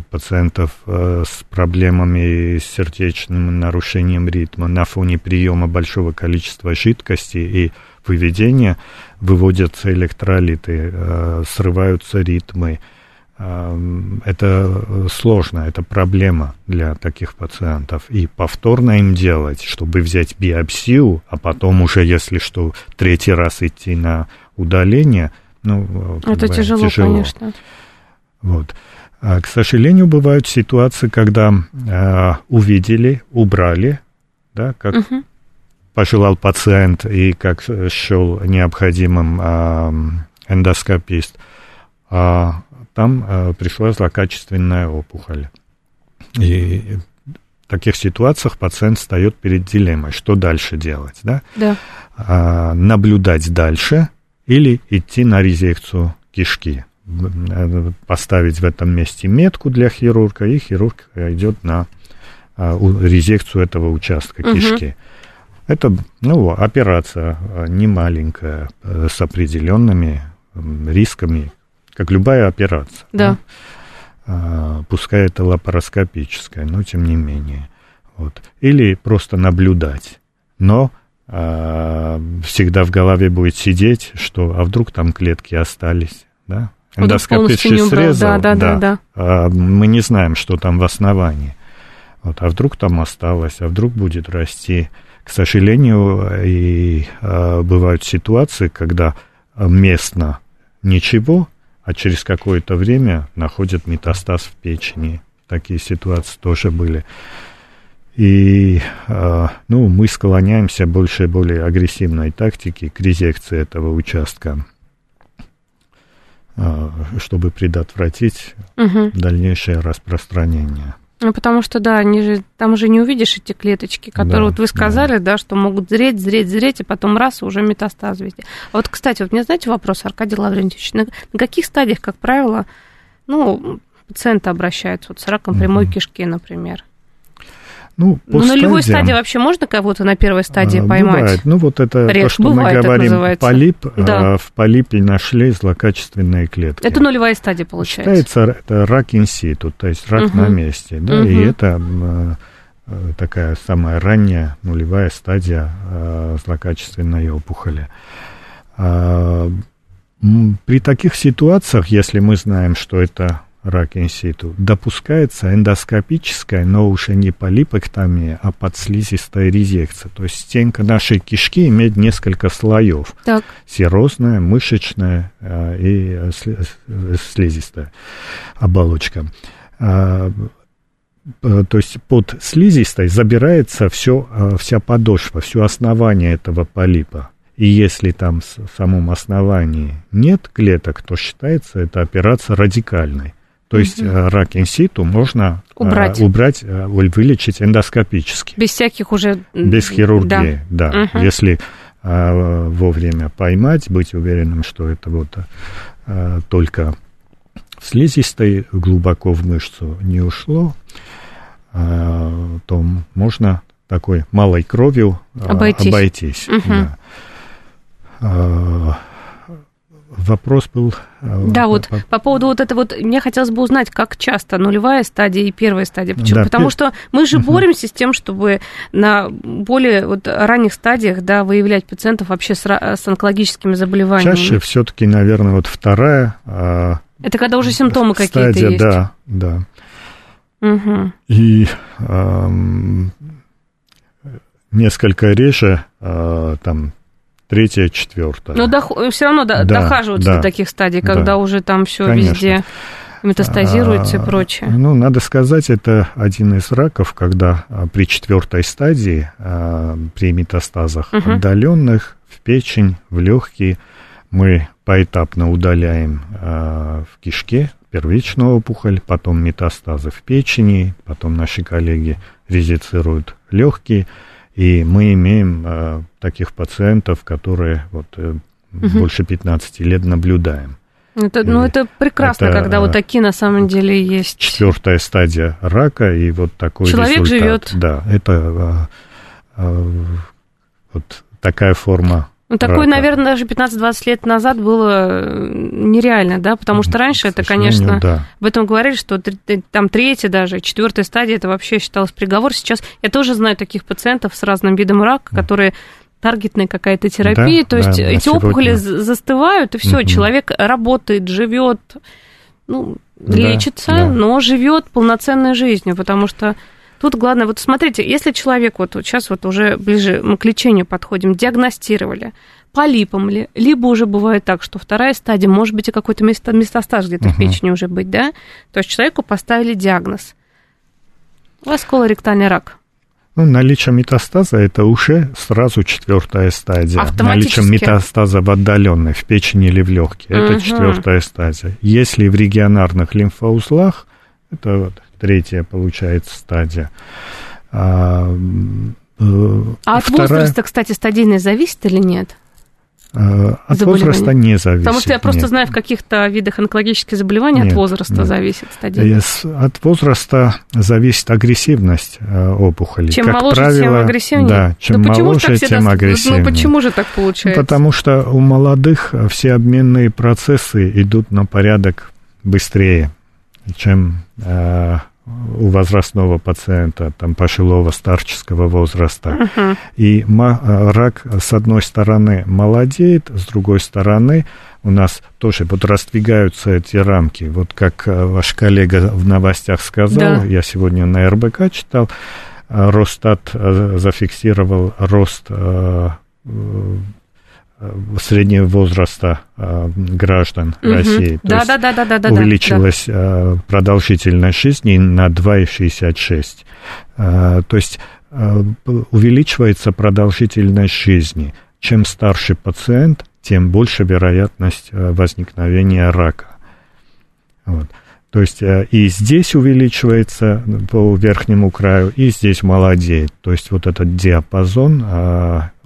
S2: пациентов э, с проблемами с сердечным нарушением ритма на фоне приема большого количества жидкости и выведения выводятся электролиты, э, срываются ритмы. Эм, Это э, сложно, это проблема для таких пациентов. И повторно им делать, чтобы взять биопсию, а потом уже, если что, третий раз идти на удаление, ну, э,
S1: Это
S2: бы
S1: тяжело, конечно.
S2: Вот. А, К сожалению, бывают ситуации, когда э, увидели, убрали, да, как
S1: Мгм.
S2: Пожелал пациент и как счел необходимым а, эндоскопист, а там а, пришла злокачественная опухоль. И в таких ситуациях пациент встает перед дилеммой, что дальше делать, да?
S1: Да.
S2: А, наблюдать дальше или идти на резекцию кишки. Э, Поставить в этом месте метку для хирурга, и хирург идет на а, резекцию этого участка кишки. Это, ну, операция а, не маленькая, э, с определенными рисками, как любая операция.
S1: Да.
S2: А, Пускай это лапароскопическая, но тем не менее. Вот. Или просто наблюдать. Но а, всегда в голове будет сидеть, что а вдруг там клетки остались, да? Же
S1: убрал.
S2: срезал,
S1: Да, да, да, да.
S2: а мы не знаем, что там в основании. Вот, а вдруг там осталось, а вдруг будет расти. К сожалению, и а, бывают ситуации, когда местно ничего, а через какое-то время находят метастаз в печени. Такие ситуации тоже были. И а, ну, мы склоняемся больше и более агрессивной тактике к резекции этого участка, а, чтобы предотвратить
S1: Мгм.
S2: дальнейшее распространение.
S1: Ну, потому что, да, они же, там уже не увидишь эти клеточки, которые,
S2: Да,
S1: вот вы сказали, да. что могут зреть, зреть, зреть, и потом раз, и уже метастаз везде. А вот, кстати, вот мне знаете вопрос, Аркадий Лаврентьевич, на, на каких стадиях, как правило, ну, пациенты обращаются вот с раком прямой кишки, например?
S2: Ну, по
S1: Ну, на любой стадии вообще можно кого-то на первой стадии
S2: а,
S1: поймать?
S2: Бывает. Ну, вот это то,
S1: Редко.
S2: что
S1: Бывает,
S2: мы говорим, полип,
S1: Да.
S2: а, в полипе нашли злокачественные клетки.
S1: Это нулевая стадия, получается.
S2: Считается это рак инситу, то есть рак
S1: Мгм.
S2: на месте. Да, И
S1: Мгм.
S2: это м, э, такая самая ранняя нулевая стадия э, злокачественной опухоли. А, при таких ситуациях, если мы знаем, что это рак инситу, допускается эндоскопическая, но уже не полипэктомия, а подслизистая резекция. То есть стенка нашей кишки имеет несколько слоев. Так. Серозная, мышечная э, и слизистая оболочка. А, то есть под слизистой забирается все, э, вся подошва, все основание этого полипа. И если там в самом основании нет клеток, то считается эта операция радикальной. То есть угу. рак инситу можно э, убрать, убрать вылечить эндоскопически.
S1: Без всяких уже...
S2: Без хирургии, да. да. Угу. Если вовремя поймать, быть уверенным, что это вот только в слизистой глубоко в мышцу не ушло, то можно такой малой кровью обойтись. обойтись угу. да. А, вопрос был...
S1: А, да, вот по... по поводу вот этого вот, мне хотелось бы узнать, как часто нулевая стадия и первая стадия. Почему? Да, Потому пер... что мы же боремся с тем, чтобы на более вот ранних стадиях, да, выявлять пациентов вообще с, с онкологическими заболеваниями.
S2: Чаще все-таки, наверное, вот вторая...
S1: Это когда уже симптомы какие-то есть.
S2: Да, да. Угу. И эм, несколько реже, э, там, третья, четвертая.
S1: Но дох... все равно да, дохаживаются да, до таких стадий, когда да, уже там все везде метастазируется а, и прочее.
S2: Ну, надо сказать, это один из раков, когда а, при четвертой стадии, а, при метастазах угу. отдаленных в печень, в легкие, мы поэтапно удаляем а, в кишке первичную опухоль, потом метастазы в печени, потом наши коллеги резицируют легкие, и мы имеем э, таких пациентов, которые вот, э, угу. больше 15 лет наблюдаем.
S1: Это, ну, это прекрасно, это, когда вот такие на самом деле есть.
S2: Четвертая стадия рака, и вот такой
S1: Человек результат. живет.
S2: Да, это а, а, вот такая форма
S1: ну, такое, наверное, даже 15-20 лет назад было э, нереально, да, потому что раньше это, конечно, да. об этом говорили, что там третья даже, четвертая стадия, это вообще считалось приговор. Сейчас я тоже знаю таких пациентов с разным видом рака, которые таргетная какая-то терапия, да, то есть да, эти сегодня. опухоли застывают, и все, угу. человек работает, живет, ну, лечится, да, да. но живет полноценной жизнью, потому что Тут главное, вот смотрите, если человек, вот, вот сейчас вот уже ближе мы к лечению подходим, диагностировали, полипом ли, либо уже бывает так, что вторая стадия, может быть, и какой-то метастаз где-то uh-huh. в печени уже быть, да? То есть человеку поставили диагноз. У вас колоректальный рак.
S2: Ну, наличие метастаза это уже сразу четвертая стадия. Наличие метастаза в отдаленной, в печени или в легких, это угу. четвертая стадия. Если в регионарных лимфоузлах, это вот третья, получается, стадия. А,
S1: э, а от вторая... возраста, кстати, стадийность зависит или нет?
S2: Э, от возраста не зависит.
S1: Потому что я просто нет. знаю, в каких-то видах онкологических заболеваний нет, от возраста нет. зависит стадийность.
S2: От возраста зависит агрессивность э, опухоли.
S1: Чем как моложе, правило, тем агрессивнее.
S2: Да, чем ну, моложе, тем всегда... агрессивнее.
S1: Ну почему же так получается?
S2: Потому что у молодых все обменные процессы идут на порядок быстрее, чем э, у возрастного пациента, там, пожилого старческого возраста. Uh-huh. И рак, с одной стороны, молодеет, с другой стороны, у нас тоже вот раздвигаются эти рамки. Вот как э, ваш коллега в новостях сказал, да. я сегодня на РБК читал, э, Росстат э, зафиксировал рост среднего возраста э, граждан угу. России.
S1: Да, да, да, да, да, да,
S2: увеличилась да. Э, продолжительность жизни на 2,66. Э, то есть э, увеличивается продолжительность жизни. Чем старше пациент, тем больше вероятность э, возникновения рака. Вот. То есть э, и здесь увеличивается по верхнему краю, и здесь молодеет. То есть вот этот диапазон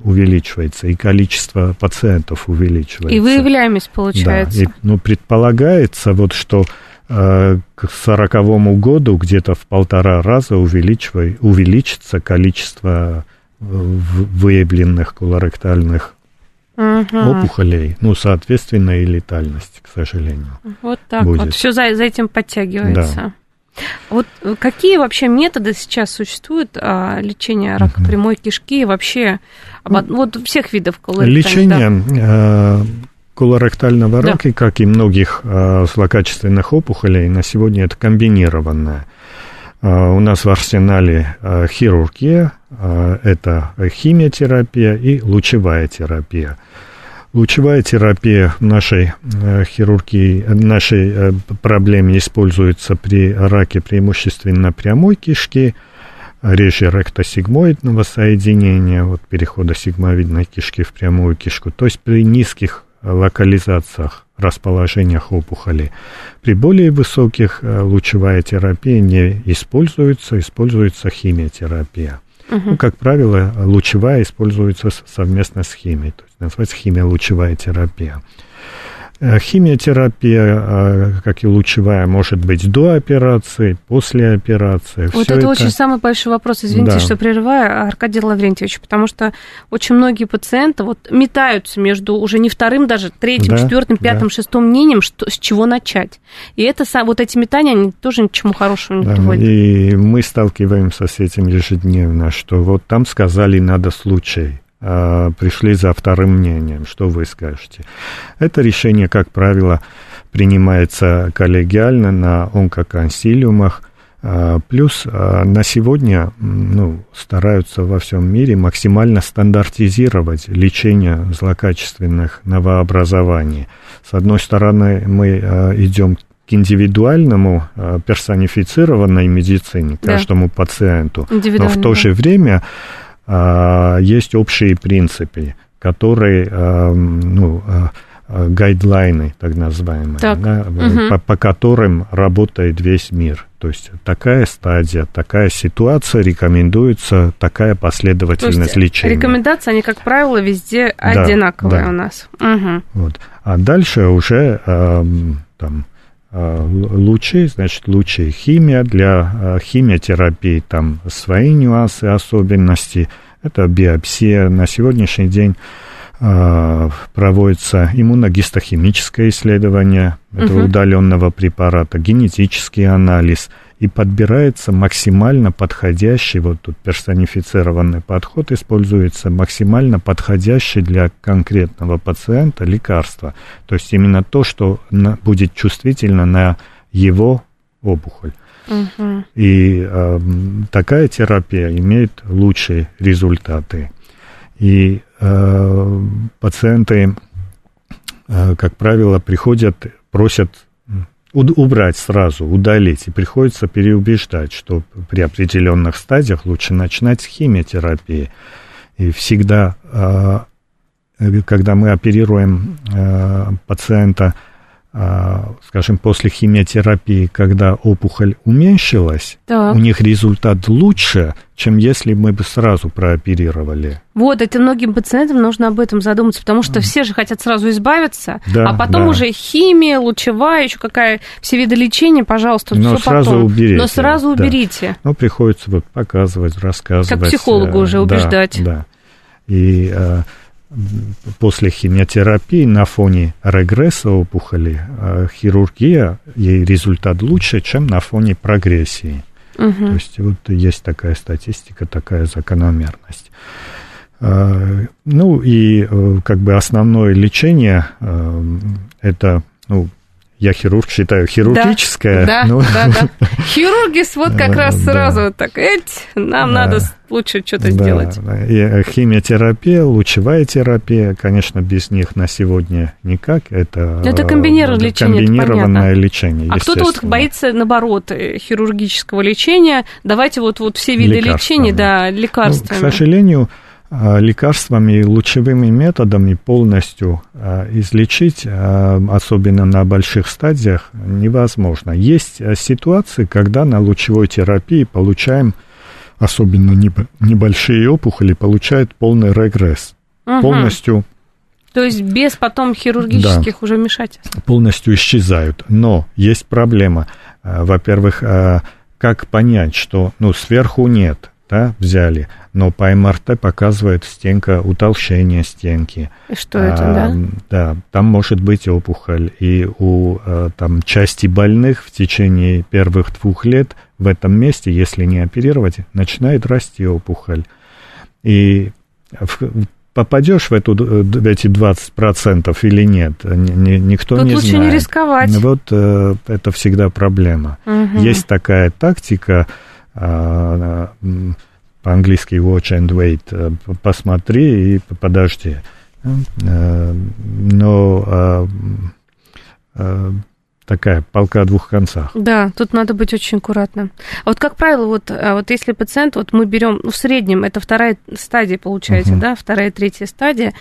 S2: увеличивается, и количество пациентов увеличивается.
S1: И выявляемость получается.
S2: Да, и, ну, предполагается вот, что а, к сороковому году где-то в полтора раза увеличится количество э, выявленных колоректальных угу. опухолей, ну, соответственно, и летальность, к сожалению.
S1: Вот так будет. вот. Все за, за этим подтягивается.
S2: Да.
S1: Вот какие вообще методы сейчас существуют а, лечения рака прямой кишки и вообще об, вот всех видов колоректального?
S2: Лечение да. колоректального рака, да. как и многих злокачественных опухолей, на сегодня это комбинированное. У нас в арсенале хирургия, это химиотерапия и лучевая терапия. Лучевая терапия в нашей э, хирургии, нашей э, проблеме используется при раке преимущественно прямой кишки, реже ректосигмоидного соединения, вот перехода сигмовидной кишки в прямую кишку, то есть при низких локализациях, расположениях опухоли. При более высоких э, лучевая терапия не используется, используется химиотерапия. Угу. Ну, как правило, лучевая используется совместно с химией, то есть называется химия-лучевая терапия. Э, химиотерапия, э, как и лучевая, может быть до операции, после операции.
S1: Вот это, это очень самый большой вопрос, извините, да. что прерываю, Аркадий Лаврентьевич, потому что очень многие пациенты вот метаются между уже не вторым, даже третьим, да, четвертым, пятым, да. шестым мнением, что, с чего начать. И это, вот эти метания, они тоже ни к чему хорошему не да, приводят.
S2: И мы сталкиваемся с этим ежедневно, что вот там сказали, надо случай а, пришли за вторым мнением. Что вы скажете? Это решение, как правило, принимается коллегиально на онкоконсилиумах. А, плюс а, на сегодня ну, стараются во всем мире максимально стандартизировать лечение злокачественных новообразований. С одной стороны, мы идем к индивидуальному персонифицированной медицине, каждому да. пациенту, но в то же время есть общие принципы, которые, а, ну, а, гайдлайны, так называемые, так. Да, угу. по, по которым работает весь мир. То есть такая стадия, такая ситуация рекомендуется, такая последовательность лечения.
S1: Рекомендации, они, как правило, везде да, одинаковые да. у нас. Угу.
S2: Вот. А дальше уже там лучи, значит, лучи химия, для химиотерапии там свои нюансы, особенности, это биопсия. На сегодняшний день проводится иммуногистохимическое исследование этого угу. удаленного препарата, генетический анализ, и подбирается максимально подходящий, вот тут персонифицированный подход используется, максимально подходящий для конкретного пациента лекарство. То есть именно то, что на, будет чувствительно на его опухоль. Угу. И э, такая терапия имеет лучшие результаты. И э, пациенты, э, как правило, приходят, просят убрать сразу, удалить, и приходится переубеждать, что при определенных стадиях лучше начинать с химиотерапии. И всегда, а, когда мы оперируем а, пациента скажем, после химиотерапии, когда опухоль уменьшилась, так. у них результат лучше, чем если мы бы сразу прооперировали.
S1: Вот, это многим пациентам нужно об этом задуматься, потому что все же хотят сразу избавиться, да, а потом да. уже химия, лучевая, еще какая, все виды лечения, пожалуйста,
S2: Но
S1: все
S2: сразу
S1: потом.
S2: уберите.
S1: Но сразу да. уберите.
S2: Ну, приходится вот показывать, рассказывать.
S1: Как психологу уже э, убеждать.
S2: Да, да. И э, после химиотерапии на фоне регресса опухоли а хирургия, ей результат лучше, чем на фоне прогрессии. Угу. То есть вот есть такая статистика, такая закономерность. А, ну и э, как бы основное лечение э, это ну, я хирург считаю, хирургическое.
S1: Да, ну, да, да. [LAUGHS] Хирурги вот как раз сразу так, эть, нам надо лучше что-то сделать.
S2: И э, химиотерапия, лучевая терапия, конечно, без них на сегодня никак. Это,
S1: это комбинированное лечение,
S2: комбинированное лечение.
S1: А кто-то вот боится, наоборот, э, хирургического лечения. Давайте вот, вот все виды лечения, да, лекарственные.
S2: Ну, к сожалению, лекарствами и лучевыми методами полностью а, излечить, а, особенно на больших стадиях, невозможно. Есть ситуации, когда на лучевой терапии получаем, особенно небольшие опухоли, получают полный регресс. Угу. Полностью
S1: то есть без потом хирургических да, уже вмешательств.
S2: Полностью исчезают. Но есть проблема. Во-первых, как понять, что ну, сверху нет, да, взяли, но по МРТ показывает стенка утолщение стенки.
S1: Что это, а, да?
S2: Да, там может быть опухоль, и у э, там части больных в течение первых двух лет в этом месте, если не оперировать, начинает расти опухоль. И в, попадешь в, эту, в эти 20% или нет, ни, никто
S1: Тут
S2: не
S1: лучше
S2: знает.
S1: не рисковать.
S2: Вот э, это всегда проблема.
S1: Угу.
S2: Есть такая тактика, э, по-английски watch and wait, э, посмотри и подожди. Э, но э, э, такая полка о двух концах.
S1: Да, тут надо быть очень аккуратным. А вот как правило, вот, а вот если пациент, вот мы берем, ну, в среднем, это вторая стадия получается,
S2: Мгм.
S1: да, вторая, третья стадия.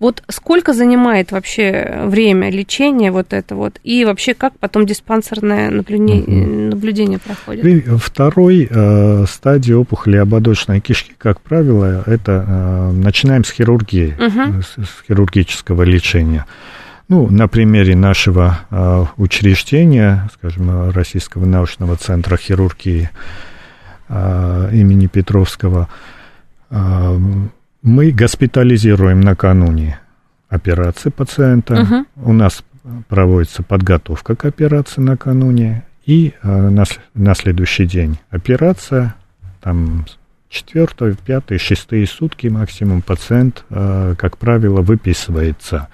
S1: Вот сколько занимает вообще время лечения вот это вот, и вообще как потом диспансерное наблюдение, наблюдение проходит?
S2: И второй э, стадии опухоли ободочной кишки, как правило, это э, начинаем с хирургии,
S1: Мгм.
S2: с, с хирургического лечения. Ну, на примере нашего э, учреждения, скажем, Российского научного центра хирургии э, имени Петровского, э, мы госпитализируем накануне операции пациента.
S1: Мгм.
S2: У нас проводится подготовка к операции накануне, и э, на, на следующий день операция, там четвертые, пятые, шестые сутки максимум пациент, э, как правило, выписывается.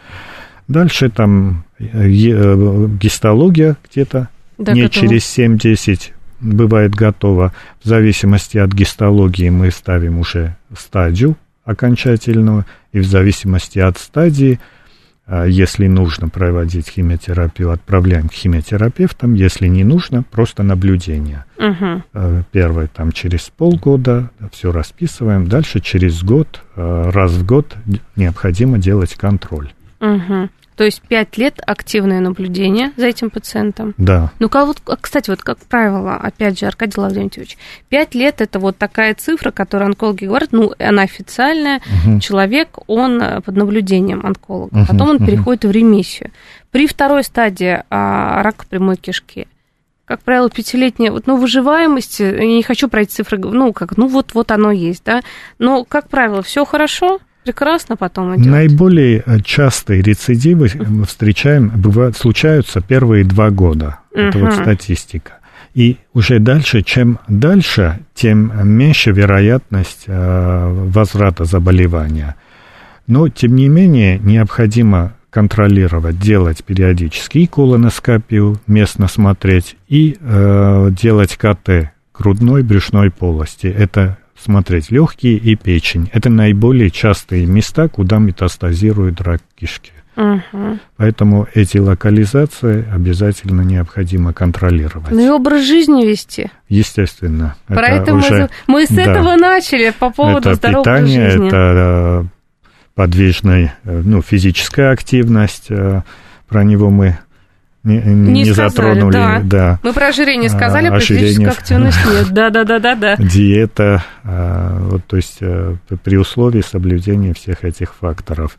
S2: Дальше там э, э, гистология где-то
S1: Да,
S2: не
S1: готово.
S2: через 7-10 бывает готово. В зависимости от гистологии мы ставим уже стадию окончательную, и в зависимости от стадии, а, если нужно проводить химиотерапию, отправляем к химиотерапевтам, если не нужно, просто наблюдение. Э, Первое там через полгода, все расписываем, дальше через год, э, раз в год необходимо делать контроль.
S1: Мгм. То есть пять лет активное наблюдение за этим пациентом.
S2: Да,
S1: Ну-ка, вот, а, кстати, вот как правило, опять же, Аркадий Лаврентьевич, пять лет это вот такая цифра, которую онкологи говорят, ну, она официальная,
S2: Мгм.
S1: человек, он э, под наблюдением онколога,
S2: Мгм,
S1: потом он
S2: мгм.
S1: переходит в ремиссию. При второй стадии а, рака прямой кишки, как правило, пятилетняя, вот, ну, выживаемость, я не хочу про эти цифры, ну, как, ну, вот, вот оно есть, да, но, как правило, все хорошо, прекрасно потом идет.
S2: Наиболее э, частые рецидивы мы встречаем, бывают, случаются первые два года. Это вот статистика. И уже дальше, чем дальше, тем меньше вероятность э, возврата заболевания. Но, тем не менее, необходимо контролировать, делать периодически и колоноскопию, местно смотреть, и э, делать КТ грудной, брюшной полости. Это смотреть легкие и печень. Это наиболее частые места, куда метастазирует рак кишки.
S1: Мгм.
S2: Поэтому эти локализации обязательно необходимо контролировать.
S1: Ну и образ жизни вести.
S2: Естественно. это
S1: Поэтому
S2: уже-
S1: мы, мы с
S2: да.
S1: этого начали по поводу
S2: это
S1: здорового
S2: питание,
S1: жизни.
S2: это э, подвижная, э, ну, физическая активность. э, Про него мы не, не
S1: сказали,
S2: затронули.
S1: да.
S2: да.
S1: Мы про ожирение
S2: А,
S1: сказали, про
S2: ожирение.
S1: физическую активность нет. Да, да, да, да, да.
S2: диета, а, вот, то есть э, при условии соблюдения всех этих факторов.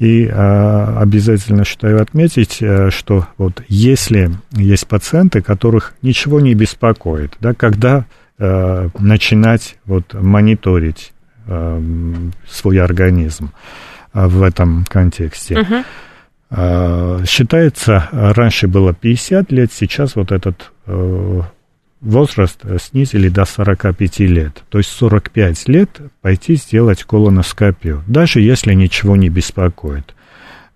S2: И а, обязательно считаю отметить, э, что вот если есть пациенты, которых ничего не беспокоит, да, когда э, начинать вот мониторить свой организм в этом контексте.
S1: Мгм.
S2: А, Считается, раньше было 50 лет, сейчас вот этот э, возраст снизили до 45 лет. То есть 45 лет пойти сделать колоноскопию, даже если ничего не беспокоит.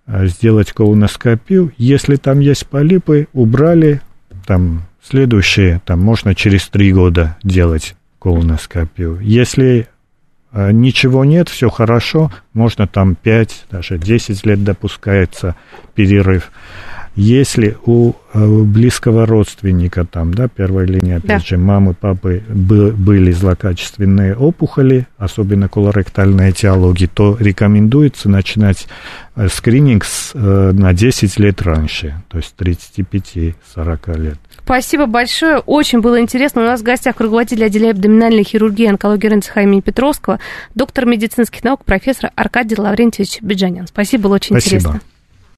S2: А Сделать колоноскопию, если там есть полипы, убрали, там следующее, там можно через 3 года делать колоноскопию. Если ничего нет, все хорошо, можно там 5, даже 10 лет допускается перерыв. Если у э, близкого родственника, там, да, первая линия, опять
S1: Да.
S2: же, мамы, папы бы- были злокачественные опухоли, особенно колоректальной этиологии, то рекомендуется начинать э, скрининг с, э, на 10 лет раньше, то есть 35-40 лет.
S1: Спасибо большое. Очень было интересно. У нас в гостях руководитель отделения абдоминальной хирургии и онкологии РНЦХ имени Петровского, доктор медицинских наук, профессор Аркадий Лаврентьевич Биджанян. Спасибо, было очень
S2: Спасибо.
S1: интересно.